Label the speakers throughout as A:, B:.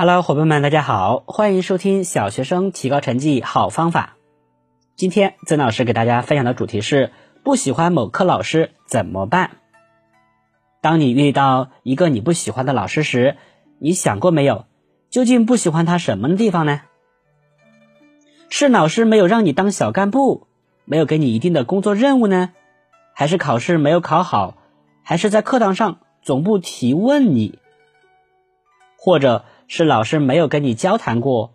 A: Hello，伙伴们，大家好，欢迎收听小学生提高成绩好方法。今天曾老师给大家分享的主题是：不喜欢某科老师怎么办？当你遇到一个你不喜欢的老师时，你想过没有，究竟不喜欢他什么地方呢？是老师没有让你当小干部，没有给你一定的工作任务呢？还是考试没有考好？还是在课堂上总不提问你？或者？是老师没有跟你交谈过，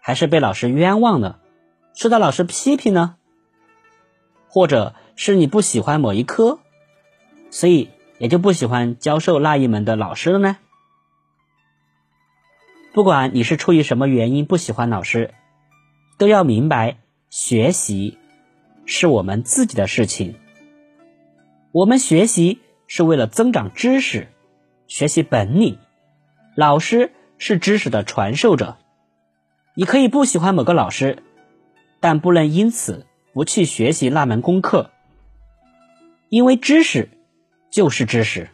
A: 还是被老师冤枉了，受到老师批评呢？或者是你不喜欢某一科，所以也就不喜欢教授那一门的老师了呢？不管你是出于什么原因不喜欢老师，都要明白，学习是我们自己的事情。我们学习是为了增长知识，学习本领，老师。是知识的传授者，你可以不喜欢某个老师，但不能因此不去学习那门功课。因为知识就是知识，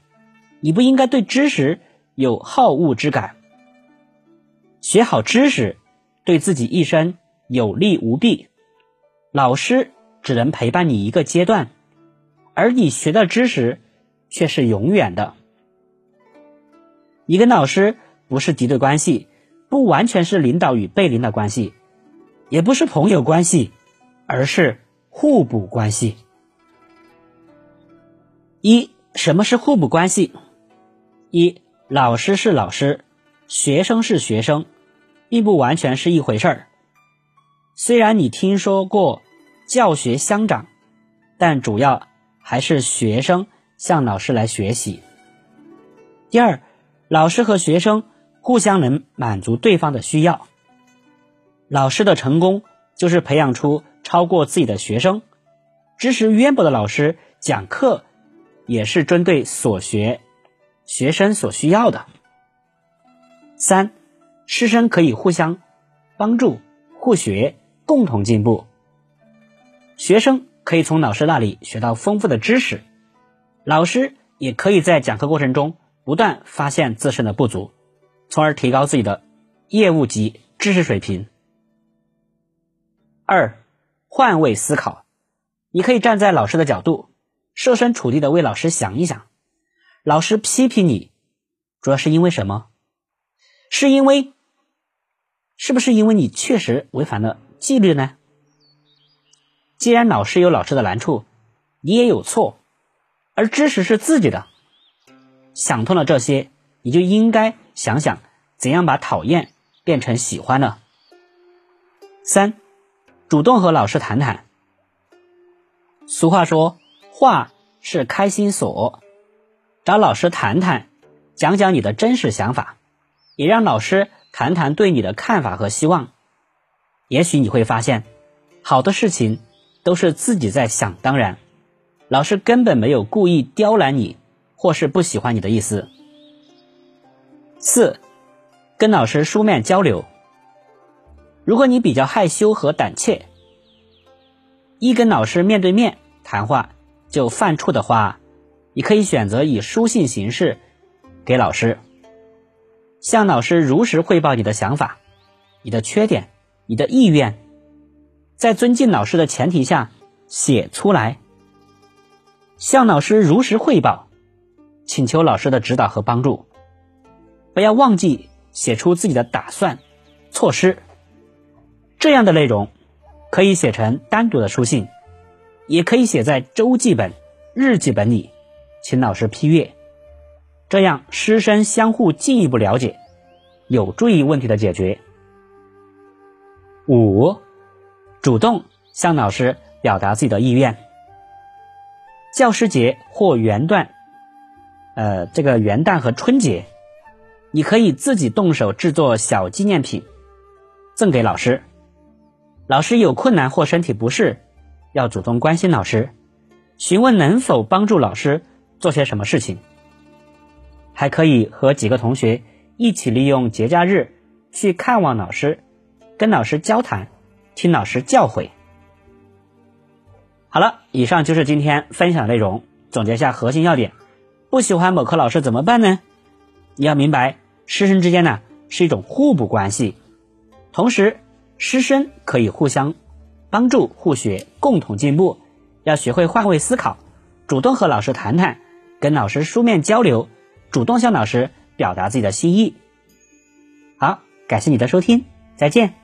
A: 你不应该对知识有好恶之感。学好知识，对自己一生有利无弊。老师只能陪伴你一个阶段，而你学的知识却是永远的。你跟老师。不是敌对关系，不完全是领导与被领导关系，也不是朋友关系，而是互补关系。一，什么是互补关系？一，老师是老师，学生是学生，并不完全是一回事儿。虽然你听说过教学相长，但主要还是学生向老师来学习。第二，老师和学生。互相能满足对方的需要。老师的成功就是培养出超过自己的学生。知识渊博的老师讲课也是针对所学学生所需要的。三，师生可以互相帮助、互学、共同进步。学生可以从老师那里学到丰富的知识，老师也可以在讲课过程中不断发现自身的不足。从而提高自己的业务及知识水平。二，换位思考，你可以站在老师的角度，设身处地的为老师想一想。老师批评你，主要是因为什么？是因为，是不是因为你确实违反了纪律呢？既然老师有老师的难处，你也有错，而知识是自己的，想通了这些，你就应该。想想怎样把讨厌变成喜欢呢？三，主动和老师谈谈。俗话说，话是开心锁，找老师谈谈，讲讲你的真实想法，也让老师谈谈对你的看法和希望。也许你会发现，好的事情都是自己在想当然，老师根本没有故意刁难你或是不喜欢你的意思。四，跟老师书面交流。如果你比较害羞和胆怯，一跟老师面对面谈话就犯怵的话，你可以选择以书信形式给老师，向老师如实汇报你的想法、你的缺点、你的意愿，在尊敬老师的前提下写出来，向老师如实汇报，请求老师的指导和帮助。不要忘记写出自己的打算、措施。这样的内容可以写成单独的书信，也可以写在周记本、日记本里，请老师批阅。这样师生相互进一步了解，有助于问题的解决。五，主动向老师表达自己的意愿。教师节或元旦，呃，这个元旦和春节。你可以自己动手制作小纪念品，赠给老师。老师有困难或身体不适，要主动关心老师，询问能否帮助老师做些什么事情。还可以和几个同学一起利用节假日去看望老师，跟老师交谈，听老师教诲。好了，以上就是今天分享内容。总结下核心要点：不喜欢某科老师怎么办呢？你要明白，师生之间呢，是一种互补关系。同时，师生可以互相帮助、互学、共同进步。要学会换位思考，主动和老师谈谈，跟老师书面交流，主动向老师表达自己的心意。好，感谢你的收听，再见。